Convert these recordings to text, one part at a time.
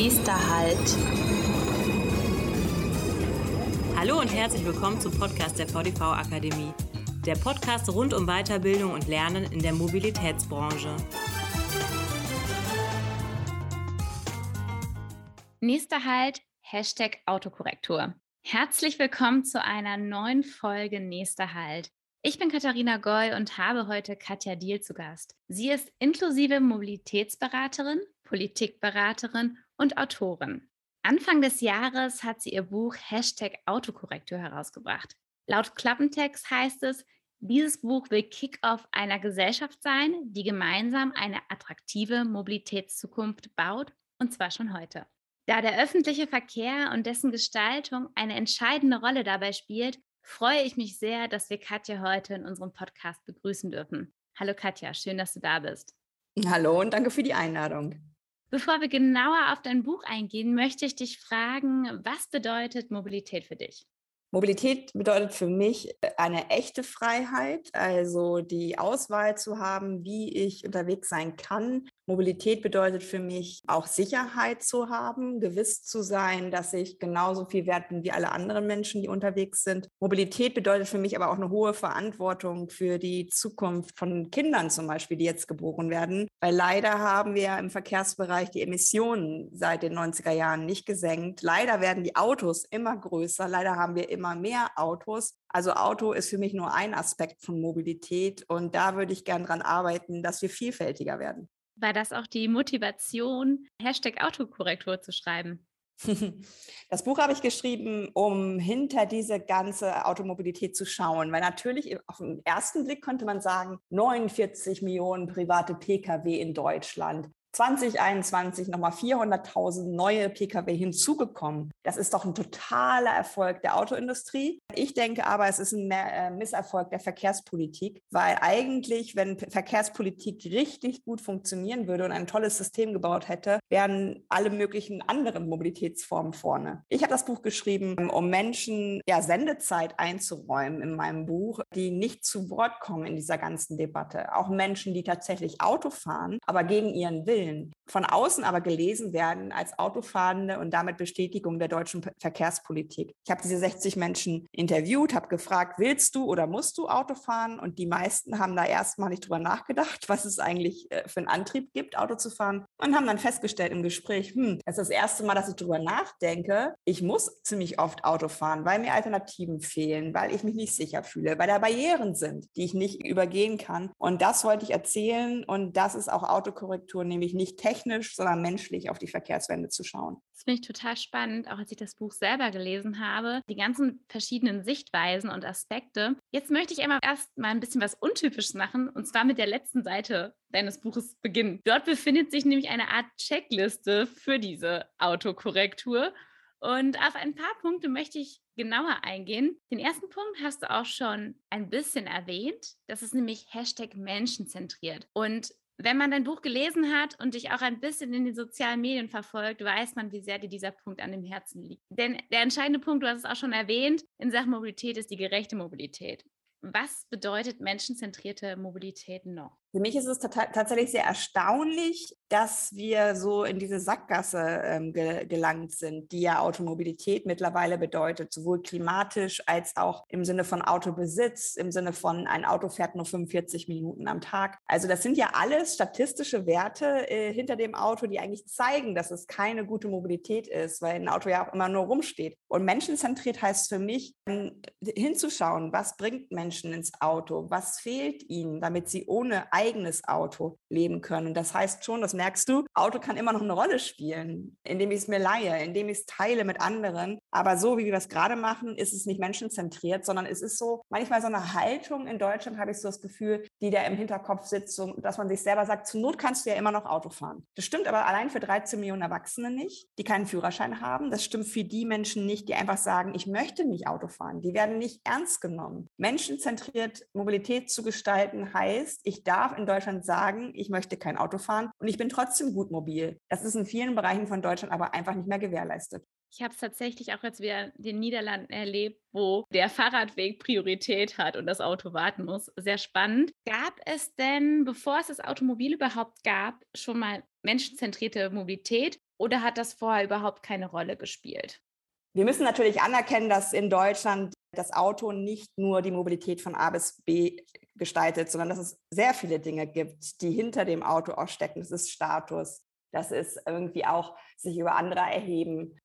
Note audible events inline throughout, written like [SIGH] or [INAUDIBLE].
Nächster Halt. Hallo und herzlich willkommen zum Podcast der VDV Akademie. Der Podcast rund um Weiterbildung und Lernen in der Mobilitätsbranche. Nächster Halt, Hashtag Autokorrektur. Herzlich willkommen zu einer neuen Folge Nächster Halt. Ich bin Katharina Goy und habe heute Katja Diel zu Gast. Sie ist inklusive Mobilitätsberaterin, Politikberaterin und Autorin. Anfang des Jahres hat sie ihr Buch Hashtag Autokorrektur herausgebracht. Laut Klappentext heißt es, dieses Buch will Kick-off einer Gesellschaft sein, die gemeinsam eine attraktive Mobilitätszukunft baut, und zwar schon heute. Da der öffentliche Verkehr und dessen Gestaltung eine entscheidende Rolle dabei spielt, freue ich mich sehr, dass wir Katja heute in unserem Podcast begrüßen dürfen. Hallo Katja, schön, dass du da bist. Hallo und danke für die Einladung. Bevor wir genauer auf dein Buch eingehen, möchte ich dich fragen, was bedeutet Mobilität für dich? Mobilität bedeutet für mich äh, eine echte Freiheit, also die Auswahl zu haben, wie ich unterwegs sein kann, Mobilität bedeutet für mich auch Sicherheit zu haben, gewiss zu sein, dass ich genauso viel wert bin wie alle anderen Menschen, die unterwegs sind. Mobilität bedeutet für mich aber auch eine hohe Verantwortung für die Zukunft von Kindern zum Beispiel, die jetzt geboren werden. Weil leider haben wir im Verkehrsbereich die Emissionen seit den 90er Jahren nicht gesenkt. Leider werden die Autos immer größer. Leider haben wir immer mehr Autos. Also Auto ist für mich nur ein Aspekt von Mobilität und da würde ich gern dran arbeiten, dass wir vielfältiger werden war das auch die Motivation, Hashtag Autokorrektur zu schreiben? [LAUGHS] Das Buch habe ich geschrieben, um hinter diese ganze Automobilität zu schauen, weil natürlich auf den ersten Blick könnte man sagen, 49 Millionen private Pkw in Deutschland. 2021 nochmal 400.000 neue Pkw hinzugekommen. Das ist doch ein totaler Erfolg der Autoindustrie. Ich denke aber, es ist ein äh, Misserfolg der Verkehrspolitik, weil eigentlich, wenn Verkehrspolitik richtig gut funktionieren würde und ein tolles System gebaut hätte, wären alle möglichen anderen Mobilitätsformen vorne. Ich habe das Buch geschrieben, um Menschen ja, Sendezeit einzuräumen in meinem Buch, die nicht zu Wort kommen in dieser ganzen Debatte. Auch Menschen, die tatsächlich Auto fahren, aber gegen ihren Willen Willen, von außen aber gelesen werden als Autofahrende und damit Bestätigung der deutschen Verkehrspolitik. Ich habe diese 60 Menschen interviewt, habe gefragt, willst du oder musst du Auto fahren? Und die meisten haben da erstmal nicht drüber nachgedacht, was es eigentlich äh, für einen Antrieb gibt, Auto zu fahren und haben dann festgestellt im Gespräch, hm, das ist das erste Mal, dass ich drüber nachdenke. Ich muss ziemlich oft Auto fahren, weil mir Alternativen fehlen, weil ich mich nicht sicher fühle, weil da Barrieren sind, die ich nicht übergehen kann. Und das wollte ich erzählen und das ist auch Autokorrektur, nämlich nämlich nicht technisch, sondern menschlich auf die Verkehrswende zu schauen. Das finde ich total spannend, auch als ich das Buch selber gelesen habe, die ganzen verschiedenen Sichtweisen und Aspekte. Jetzt möchte ich einmal erst mal ein bisschen was Untypisches machen, und zwar mit der letzten Seite deines Buches beginnen. Dort befindet sich nämlich eine Art Checkliste für diese Autokorrektur. Und auf ein paar Punkte möchte ich genauer eingehen. Den ersten Punkt hast du auch schon ein bisschen erwähnt. Das ist nämlich Hashtag menschenzentriert. Und wenn man dein Buch gelesen hat und dich auch ein bisschen in den sozialen Medien verfolgt, weiß man, wie sehr dir dieser Punkt an dem Herzen liegt. Denn der entscheidende Punkt, du hast es auch schon erwähnt, in Sachen Mobilität ist die gerechte Mobilität. Was bedeutet menschenzentrierte Mobilität noch? Für mich ist es tatsächlich sehr erstaunlich, dass wir so in diese Sackgasse ähm, ge gelangt sind, die ja Automobilität mittlerweile bedeutet, sowohl klimatisch als auch im Sinne von Autobesitz, im Sinne von ein Auto fährt nur 45 Minuten am Tag. Also das sind ja alles statistische Werte äh, hinter dem Auto, die eigentlich zeigen, dass es keine gute Mobilität ist, weil ein Auto ja auch immer nur rumsteht. Und menschenzentriert heißt für mich, ähm, hinzuschauen, was bringt Menschen ins Auto, was fehlt ihnen, damit sie ohne eigenes Auto leben können. Das heißt schon, das merkst du, Auto kann immer noch eine Rolle spielen, indem ich es mir leihe, indem ich es teile mit anderen. Aber so, wie wir das gerade machen, ist es nicht menschenzentriert, sondern es ist so manchmal so eine Haltung in Deutschland, habe ich so das Gefühl, die da im Hinterkopf sitzt, dass man sich selber sagt, zur Not kannst du ja immer noch Auto fahren. Das stimmt aber allein für 13 Millionen Erwachsene nicht, die keinen Führerschein haben. Das stimmt für die Menschen nicht, die einfach sagen, ich möchte nicht Auto fahren. Die werden nicht ernst genommen. Menschenzentriert Mobilität zu gestalten heißt, ich darf in Deutschland sagen, ich möchte kein Auto fahren und ich bin trotzdem gut mobil. Das ist in vielen Bereichen von Deutschland aber einfach nicht mehr gewährleistet. Ich habe es tatsächlich auch jetzt wieder in den Niederlanden erlebt, wo der Fahrradweg Priorität hat und das Auto warten muss. Sehr spannend. Gab es denn, bevor es das Automobil überhaupt gab, schon mal menschenzentrierte Mobilität? oder hat das vorher überhaupt keine Rolle gespielt? Wir müssen natürlich anerkennen, dass in Deutschland das Auto nicht nur die Mobilität von A bis B gestaltet, sondern dass es sehr viele Dinge gibt, die hinter dem Auto auch stecken. Das ist Status, das ist irgendwie auch sich über andere erheben,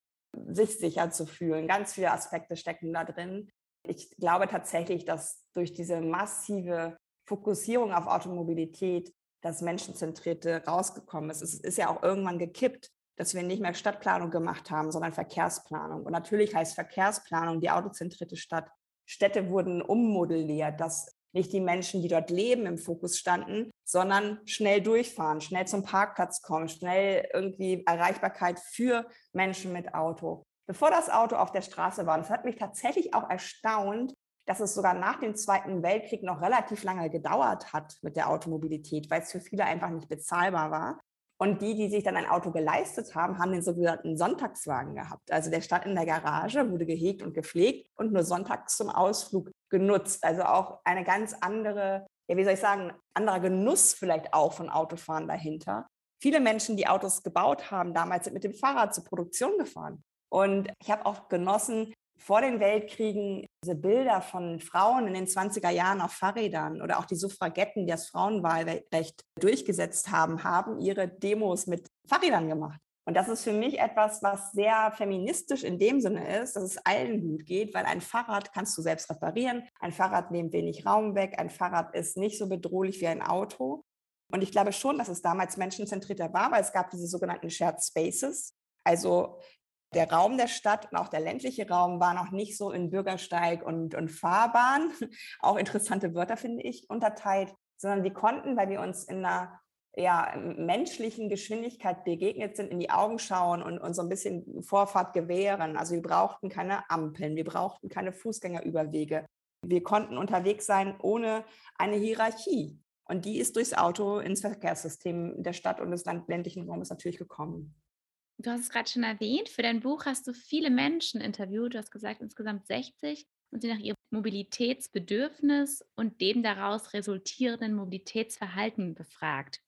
sich sicher zu fühlen. Ganz viele Aspekte stecken da drin. Ich glaube tatsächlich, dass durch diese massive Fokussierung auf Automobilität das Menschenzentrierte rausgekommen ist. Es ist ja auch irgendwann gekippt, dass wir nicht mehr Stadtplanung gemacht haben, sondern Verkehrsplanung. Und natürlich heißt Verkehrsplanung die autozentrierte Stadt. Städte wurden ummodelliert, dass nicht die Menschen, die dort leben, im Fokus standen, sondern schnell durchfahren, schnell zum Parkplatz kommen, schnell irgendwie Erreichbarkeit für Menschen mit Auto. Bevor das Auto auf der Straße war, das hat mich tatsächlich auch erstaunt, dass es sogar nach dem Zweiten Weltkrieg noch relativ lange gedauert hat mit der Automobilität, weil es für viele einfach nicht bezahlbar war. Und die, die sich dann ein Auto geleistet haben, haben den sogenannten Sonntagswagen gehabt. Also der stand in der Garage, wurde gehegt und gepflegt und nur sonntags zum Ausflug genutzt. Also auch eine ganz andere, ja, wie soll ich sagen, anderer Genuss vielleicht auch von Autofahren dahinter. Viele Menschen, die Autos gebaut haben, damals sind mit dem Fahrrad zur Produktion gefahren. Und ich habe auch genossen, vor den Weltkriegen diese Bilder von Frauen in den 20er Jahren auf Fahrrädern oder auch die Suffragetten, die das Frauenwahlrecht durchgesetzt haben, haben ihre Demos mit Fahrrädern gemacht. Und das ist für mich etwas, was sehr feministisch in dem Sinne ist, dass es allen gut geht, weil ein Fahrrad kannst du selbst reparieren. Ein Fahrrad nimmt wenig Raum weg. Ein Fahrrad ist nicht so bedrohlich wie ein Auto. Und ich glaube schon, dass es damals menschenzentrierter war, weil es gab diese sogenannten Shared Spaces. Also der Raum der Stadt und auch der ländliche Raum war noch nicht so in Bürgersteig und, und Fahrbahn, [LAUGHS] auch interessante Wörter finde ich, unterteilt, sondern wir konnten, weil wir uns in einer ja, menschlichen Geschwindigkeit begegnet sind, in die Augen schauen und uns so ein bisschen Vorfahrt gewähren. Also wir brauchten keine Ampeln, wir brauchten keine Fußgängerüberwege. Wir konnten unterwegs sein ohne eine Hierarchie. Und die ist durchs Auto ins Verkehrssystem der Stadt und des ländlichen Raumes natürlich gekommen. Du hast es gerade schon erwähnt, für dein Buch hast du viele Menschen interviewt. Du hast gesagt, insgesamt 60 und sie nach ihrem Mobilitätsbedürfnis und dem daraus resultierenden Mobilitätsverhalten befragt.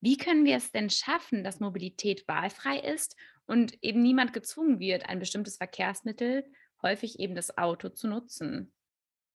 Wie können wir es denn schaffen, dass Mobilität wahlfrei ist und eben niemand gezwungen wird, ein bestimmtes Verkehrsmittel, häufig eben das Auto, zu nutzen?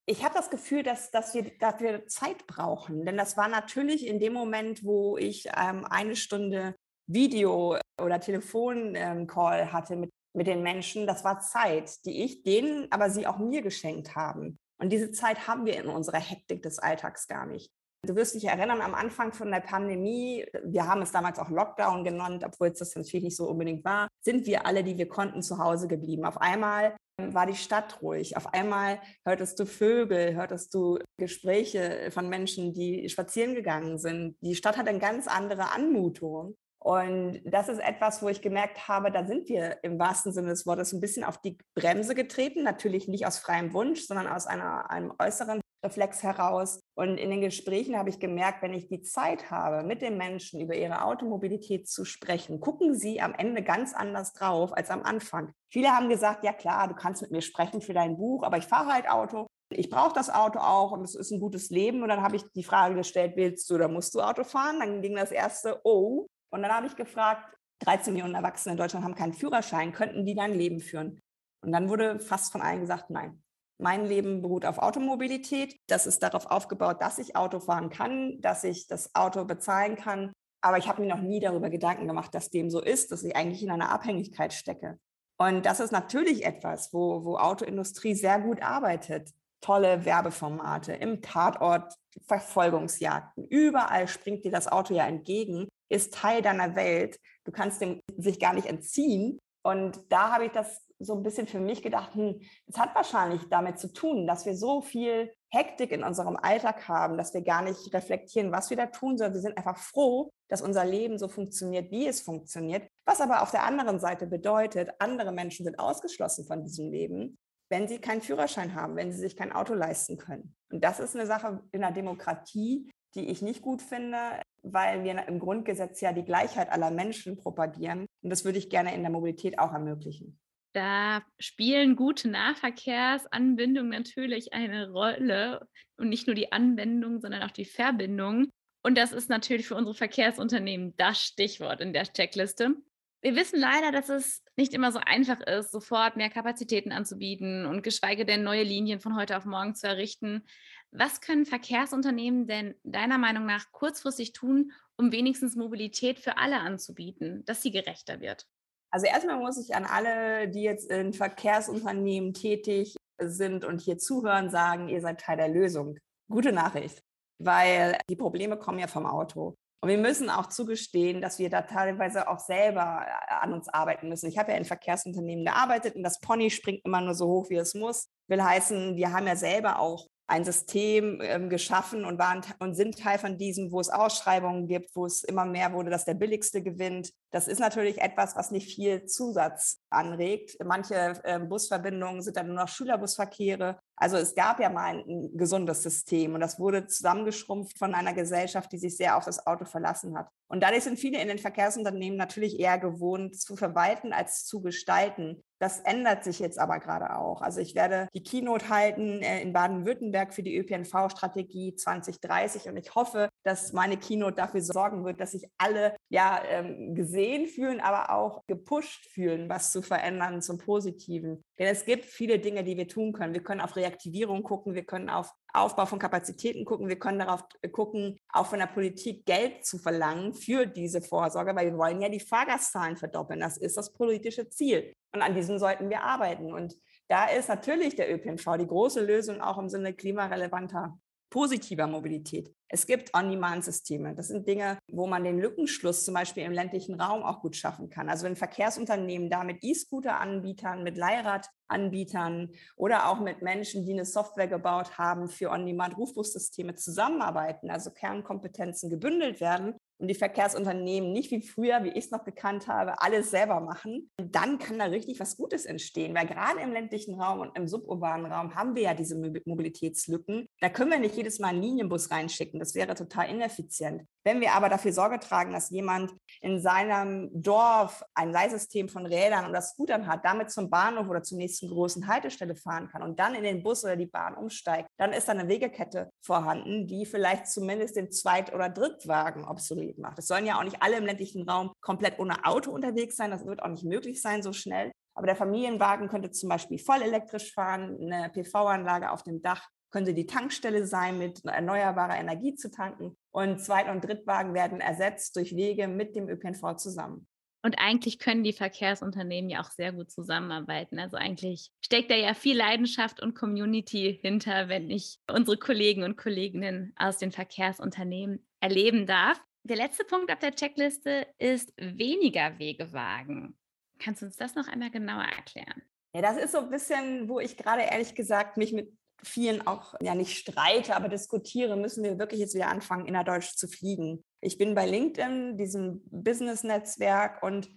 Ich habe das Gefühl, dass, dass wir dafür Zeit brauchen. Denn das war natürlich in dem Moment, wo ich ähm, eine Stunde Video- oder Telefoncall ähm, hatte mit, mit den Menschen. Das war Zeit, die ich denen, aber sie auch mir geschenkt haben. Und diese Zeit haben wir in unserer Hektik des Alltags gar nicht. Du wirst dich erinnern, am Anfang von der Pandemie, wir haben es damals auch Lockdown genannt, obwohl es das natürlich nicht so unbedingt war, sind wir alle, die wir konnten, zu Hause geblieben. Auf einmal war die Stadt ruhig. Auf einmal hörtest du Vögel, hörtest du Gespräche von Menschen, die spazieren gegangen sind. Die Stadt hat eine ganz andere Anmutung. Und das ist etwas, wo ich gemerkt habe, da sind wir im wahrsten Sinne des Wortes ein bisschen auf die Bremse getreten. Natürlich nicht aus freiem Wunsch, sondern aus einer, einem äußeren Reflex heraus. Und in den Gesprächen habe ich gemerkt, wenn ich die Zeit habe, mit den Menschen über ihre Automobilität zu sprechen, gucken sie am Ende ganz anders drauf als am Anfang. Viele haben gesagt, ja klar, du kannst mit mir sprechen für dein Buch, aber ich fahre halt Auto. Ich brauche das Auto auch und es ist ein gutes Leben. Und dann habe ich die Frage gestellt, willst du oder musst du Auto fahren? Dann ging das erste, oh. Und dann habe ich gefragt, 13 Millionen Erwachsene in Deutschland haben keinen Führerschein, könnten die dein Leben führen? Und dann wurde fast von allen gesagt, nein. Mein Leben beruht auf Automobilität. Das ist darauf aufgebaut, dass ich Auto fahren kann, dass ich das Auto bezahlen kann. Aber ich habe mir noch nie darüber Gedanken gemacht, dass dem so ist, dass ich eigentlich in einer Abhängigkeit stecke. Und das ist natürlich etwas, wo, wo Autoindustrie sehr gut arbeitet. Tolle Werbeformate im Tatort, Verfolgungsjagden. Überall springt dir das Auto ja entgegen, ist Teil deiner Welt. Du kannst dem sich gar nicht entziehen. Und da habe ich das so ein bisschen für mich gedacht, hm, es hat wahrscheinlich damit zu tun, dass wir so viel Hektik in unserem Alltag haben, dass wir gar nicht reflektieren, was wir da tun, sondern wir sind einfach froh, dass unser Leben so funktioniert, wie es funktioniert. Was aber auf der anderen Seite bedeutet, andere Menschen sind ausgeschlossen von diesem Leben, wenn sie keinen Führerschein haben, wenn sie sich kein Auto leisten können. Und das ist eine Sache in der Demokratie, die ich nicht gut finde, weil wir im Grundgesetz ja die Gleichheit aller Menschen propagieren. Und das würde ich gerne in der Mobilität auch ermöglichen. Da spielen gute Nahverkehrsanbindungen natürlich eine Rolle und nicht nur die Anwendung, sondern auch die Verbindung. Und das ist natürlich für unsere Verkehrsunternehmen das Stichwort in der Checkliste. Wir wissen leider, dass es nicht immer so einfach ist, sofort mehr Kapazitäten anzubieten und geschweige denn neue Linien von heute auf morgen zu errichten. Was können Verkehrsunternehmen denn deiner Meinung nach kurzfristig tun, um wenigstens Mobilität für alle anzubieten, dass sie gerechter wird? Also erstmal muss ich an alle, die jetzt in Verkehrsunternehmen tätig sind und hier zuhören, sagen, ihr seid Teil der Lösung. Gute Nachricht, weil die Probleme kommen ja vom Auto. Und wir müssen auch zugestehen, dass wir da teilweise auch selber äh, an uns arbeiten müssen. Ich habe ja in Verkehrsunternehmen gearbeitet und das Pony springt immer nur so hoch, wie es muss. Will heißen, wir haben ja selber auch ein System ähm, geschaffen und, waren, und sind Teil von diesem, wo es Ausschreibungen gibt, wo es immer mehr wurde, dass der Billigste gewinnt. Das ist natürlich etwas, was nicht viel Zusatz anregt. Manche äh, Busverbindungen sind dann nur noch Schülerbusverkehre. Also es gab ja mal ein, ein gesundes System und das wurde zusammengeschrumpft von einer Gesellschaft, die sich sehr auf das Auto verlassen hat. Und dadurch sind viele in den Verkehrsunternehmen natürlich eher gewohnt zu verwalten als zu gestalten. Das ändert sich jetzt aber gerade auch. Also ich werde die Keynote halten äh, in Baden-Württemberg für die ÖPNV-Strategie 2030 und ich hoffe, dass meine Keynote dafür sorgen wird, dass sich alle ja ähm, gesehen fühlen, aber auch gepusht fühlen, was zu verändern zum Positiven. Denn es gibt viele Dinge, die wir tun können. Wir können auf Reaktivierung gucken, wir können auf Aufbau von Kapazitäten gucken, wir können darauf gucken, auch von der Politik Geld zu verlangen für diese Vorsorge, weil wir wollen ja die Fahrgastzahlen verdoppeln. Das ist das politische Ziel. Und an diesem sollten wir arbeiten. Und da ist natürlich der ÖPNV die große Lösung auch im Sinne klimarelevanter positiver Mobilität. Es gibt On-Demand-Systeme. Das sind Dinge, wo man den Lückenschluss zum Beispiel im ländlichen Raum auch gut schaffen kann. Also wenn Verkehrsunternehmen da mit E-Scooter-Anbietern, mit Leihrad-Anbietern oder auch mit Menschen, die eine Software gebaut haben für On-Demand-Rufbussysteme zusammenarbeiten, also Kernkompetenzen gebündelt werden, und die Verkehrsunternehmen nicht wie früher, wie ich es noch gekannt habe, alles selber machen, dann kann da richtig was Gutes entstehen. Weil gerade im ländlichen Raum und im suburbanen Raum haben wir ja diese Mobilitätslücken. Da können wir nicht jedes Mal einen Linienbus reinschicken. Das wäre total ineffizient. Wenn wir aber dafür Sorge tragen, dass jemand in seinem Dorf ein Leihsystem von Rädern oder Scootern hat, damit zum Bahnhof oder zur nächsten großen Haltestelle fahren kann und dann in den Bus oder die Bahn umsteigt, dann ist da eine Wegekette vorhanden, die vielleicht zumindest den Zweit- oder Drittwagen obsolet macht. Es sollen ja auch nicht alle im ländlichen Raum komplett ohne Auto unterwegs sein. Das wird auch nicht möglich sein so schnell. Aber der Familienwagen könnte zum Beispiel voll elektrisch fahren, eine PV-Anlage auf dem Dach könnte die Tankstelle sein, mit erneuerbarer Energie zu tanken. Und Zweit- und Drittwagen werden ersetzt durch Wege mit dem ÖPNV zusammen. Und eigentlich können die Verkehrsunternehmen ja auch sehr gut zusammenarbeiten. Also eigentlich steckt da ja viel Leidenschaft und Community hinter, wenn ich unsere Kollegen und Kolleginnen aus den Verkehrsunternehmen erleben darf. Der letzte Punkt auf der Checkliste ist weniger Wegewagen. Kannst du uns das noch einmal genauer erklären? Ja, das ist so ein bisschen, wo ich gerade ehrlich gesagt mich mit vielen auch ja nicht streite, aber diskutiere, müssen wir wirklich jetzt wieder anfangen, innerdeutsch zu fliegen. Ich bin bei LinkedIn, diesem Business-Netzwerk und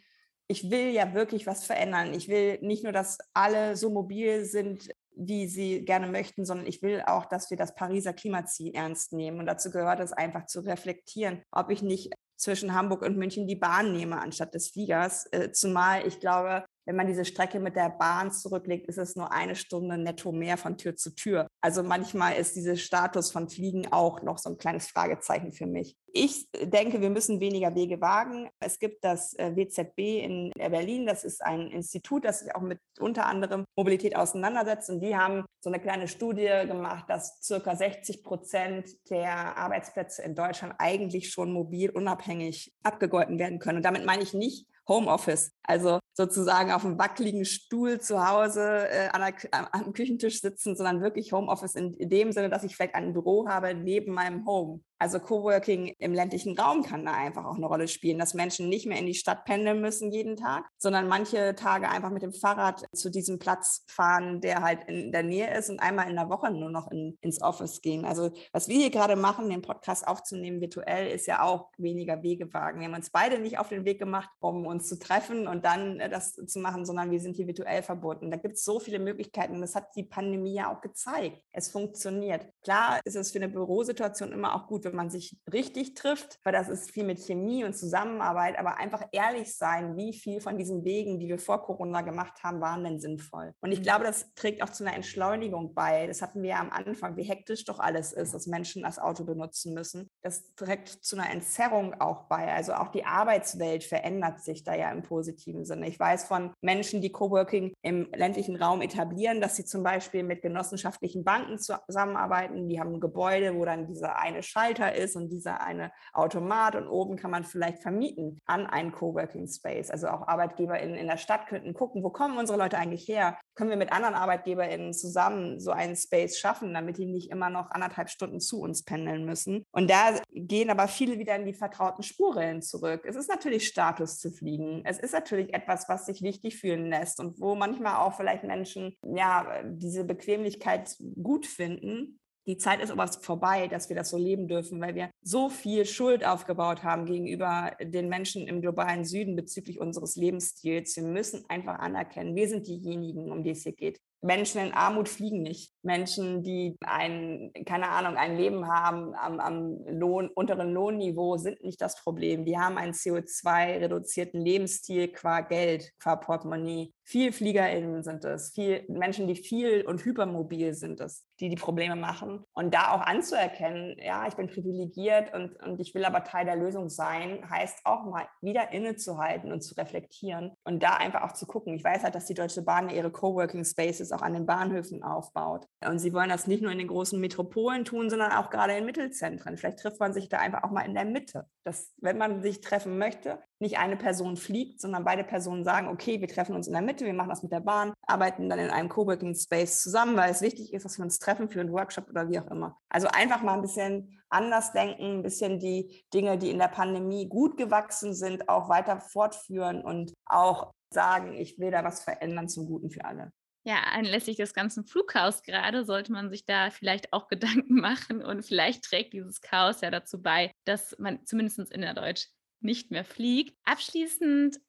ich will ja wirklich was verändern. Ich will nicht nur, dass alle so mobil sind, wie sie gerne möchten, sondern ich will auch, dass wir das Pariser Klimaziel ernst nehmen. Und dazu gehört es einfach zu reflektieren, ob ich nicht zwischen Hamburg und München die Bahn nehme anstatt des Fliegers. Äh, zumal ich glaube, wenn man diese Strecke mit der Bahn zurücklegt, ist es nur eine Stunde netto mehr von Tür zu Tür. Also manchmal ist dieser Status von Fliegen auch noch so ein kleines Fragezeichen für mich. Ich denke, wir müssen weniger Wege wagen. Es gibt das äh, WZB in Berlin. Das ist ein Institut, das sich auch mit unter anderem Mobilität auseinandersetzt. Und die haben so eine kleine Studie gemacht, dass circa 60 Prozent der Arbeitsplätze in Deutschland eigentlich schon mobil unabhängig abgegolten werden können. Und damit meine ich nicht Homeoffice. Also sozusagen auf einem wackeligen Stuhl zu Hause äh, der, am Küchentisch sitzen, sondern wirklich Homeoffice in, in dem Sinne, dass ich vielleicht ein Büro habe neben meinem Home. Also Coworking im ländlichen Raum kann da einfach auch eine Rolle spielen, dass Menschen nicht mehr in die Stadt pendeln müssen jeden Tag, sondern manche Tage einfach mit dem Fahrrad zu diesem Platz fahren, der halt in der Nähe ist und einmal in der Woche nur noch in, ins Office gehen. Also was wir hier gerade machen, den Podcast aufzunehmen virtuell, ist ja auch weniger Wegewagen. Wir haben uns beide nicht auf den Weg gemacht, um uns zu treffen und dann äh, das zu machen, sondern wir sind hier virtuell verbunden. Da gibt es so viele Möglichkeiten. Das hat die Pandemie ja auch gezeigt. Es funktioniert. Klar ist es für eine Bürosituation immer auch gut, wenn man sich richtig trifft, weil das ist viel mit Chemie und Zusammenarbeit, aber einfach ehrlich sein, wie viel von diesen Wegen, die wir vor Corona gemacht haben, waren denn sinnvoll. Und ich mhm. glaube, das trägt auch zu einer Entschleunigung bei. Das hatten wir ja am Anfang, wie hektisch doch alles ist, dass Menschen das Auto benutzen müssen. Das trägt zu einer Entzerrung auch bei. Also auch die Arbeitswelt verändert sich da ja im positiven Sinne. Ich weiß von Menschen, die Coworking im ländlichen Raum etablieren, dass sie zum Beispiel mit genossenschaftlichen Banken zusammenarbeiten. Die haben ein Gebäude, wo dann dieser eine Schalter ist und dieser eine Automat und oben kann man vielleicht vermieten an einen Coworking Space. Also auch ArbeitgeberInnen in der Stadt könnten gucken, wo kommen unsere Leute eigentlich her? Können wir mit anderen ArbeitgeberInnen zusammen so einen Space schaffen, damit die nicht immer noch anderthalb Stunden zu uns pendeln müssen? Und da gehen aber viele wieder in die vertrauten Spurrillen zurück. Es ist natürlich Status zu fliegen. Es ist natürlich etwas, was sich wichtig fühlen lässt und wo manchmal auch vielleicht Menschen ja diese Bequemlichkeit gut finden. Die Zeit ist aber vorbei, dass wir das so leben dürfen, weil wir so viel Schuld aufgebaut haben gegenüber den Menschen im globalen Süden bezüglich unseres Lebensstils. Wir müssen einfach anerkennen, wir sind diejenigen, um die es hier geht. Menschen in Armut fliegen nicht. Menschen, die ein, keine Ahnung, ein Leben haben am, am Lohn, unteren Lohnniveau, sind nicht das Problem. Die haben einen CO2-reduzierten Lebensstil qua Geld, qua Portemonnaie. Viel FliegerInnen sind es, viel Menschen, die viel und hypermobil sind es, die die Probleme machen. Und da auch anzuerkennen, ja, ich bin privilegiert und, und ich will aber Teil der Lösung sein, heißt auch mal wieder innezuhalten und zu reflektieren und da einfach auch zu gucken. Ich weiß halt, dass die Deutsche Bahn ihre Coworking Spaces auch an den Bahnhöfen aufbaut. Und sie wollen das nicht nur in den großen Metropolen tun, sondern auch gerade in Mittelzentren. Vielleicht trifft man sich da einfach auch mal in der Mitte. Dass, wenn man sich treffen möchte, nicht eine Person fliegt, sondern beide Personen sagen, okay, wir treffen uns in der Mitte, wir machen das mit der Bahn, arbeiten dann in einem Coworking Space zusammen, weil es wichtig ist, dass wir uns treffen für einen Workshop oder wie auch immer. Also einfach mal ein bisschen anders denken, ein bisschen die Dinge, die in der Pandemie gut gewachsen sind, auch weiter fortführen und auch sagen, ich will da was verändern zum Guten für alle. Ja, anlässlich des ganzen Flugchaos gerade sollte man sich da vielleicht auch Gedanken [LAUGHS] machen und vielleicht trägt dieses Chaos ja dazu bei, dass man zumindest in der Deutsch nicht mehr fliegt. Abschließend,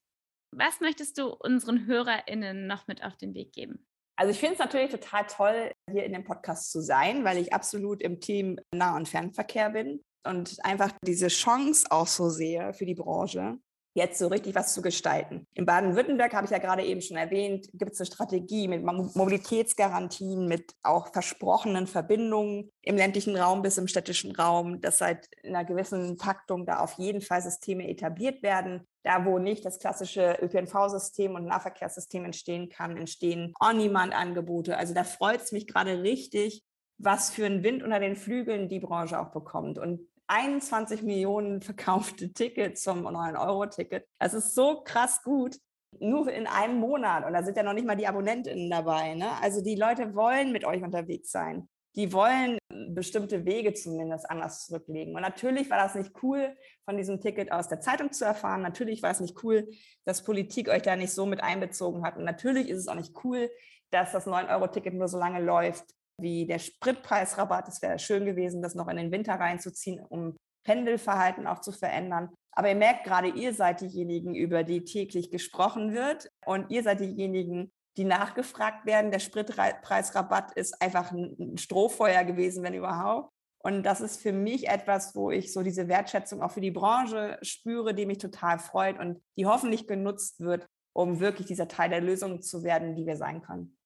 was möchtest du unseren HörerInnen noch mit auf den Weg geben? Also ich finde es natürlich total toll, hier in dem Podcast zu sein, weil ich absolut im Team Nah- und Fernverkehr bin und einfach diese Chance auch so sehe für die Branche jetzt so richtig was zu gestalten. In Baden-Württemberg, habe ich ja gerade eben schon erwähnt, gibt es eine Strategie mit Mobilitätsgarantien, mit auch versprochenen Verbindungen im ländlichen Raum bis im städtischen Raum, dass seit einer gewissen Taktung da auf jeden Fall Systeme etabliert werden. Da, wo nicht das klassische ÖPNV-System und Nahverkehrssystem entstehen kann, entstehen On-Demand-Angebote. Also da freut es mich gerade richtig, was für einen Wind unter den Flügeln die Branche auch bekommt. Und 21 Millionen verkaufte Tickets zum 9-Euro-Ticket. Das ist so krass gut. Nur in einem Monat. Und da sind ja noch nicht mal die AbonnentInnen dabei. Ne? Also die Leute wollen mit euch unterwegs sein. Die wollen bestimmte Wege zumindest anders zurücklegen. Und natürlich war das nicht cool, von diesem Ticket aus der Zeitung zu erfahren. Natürlich war es nicht cool, dass Politik euch da nicht so mit einbezogen hat. Und natürlich ist es auch nicht cool, dass das 9-Euro-Ticket nur so lange läuft, wie der Spritpreisrabatt. Es wäre schön gewesen, das noch in den Winter reinzuziehen, um Pendelverhalten auch zu verändern. Aber ihr merkt gerade, ihr seid diejenigen, über die täglich gesprochen wird und ihr seid diejenigen, die nachgefragt werden. Der Spritpreisrabatt ist einfach ein Strohfeuer gewesen, wenn überhaupt. Und das ist für mich etwas, wo ich so diese Wertschätzung auch für die Branche spüre, die mich total freut und die hoffentlich genutzt wird, um wirklich dieser Teil der Lösung zu werden, die wir sein können.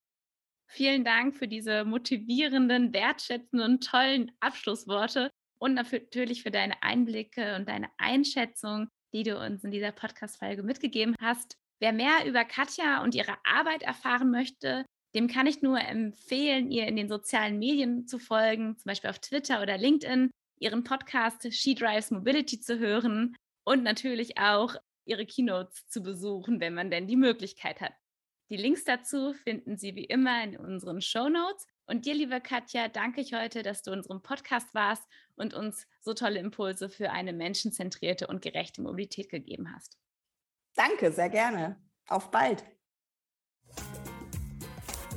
Vielen Dank für diese motivierenden, wertschätzenden, tollen Abschlussworte und natürlich für deine Einblicke und deine Einschätzung, die du uns in dieser Podcast-Folge mitgegeben hast. Wer mehr über Katja und ihre Arbeit erfahren möchte, dem kann ich nur empfehlen, ihr in den sozialen Medien zu folgen, zum Beispiel auf Twitter oder LinkedIn, ihren Podcast She Drives Mobility zu hören und natürlich auch ihre Keynotes zu besuchen, wenn man denn die Möglichkeit hat. Die Links dazu finden Sie wie immer in unseren Show Notes. Und dir, liebe Katja, danke ich heute, dass du in unserem Podcast warst und uns so tolle Impulse für eine menschenzentrierte und gerechte Mobilität gegeben hast. Danke, sehr gerne. Auf bald.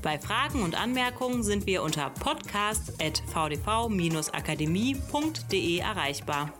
Bei Fragen und Anmerkungen sind wir unter podcast.vdv-akademie.de erreichbar.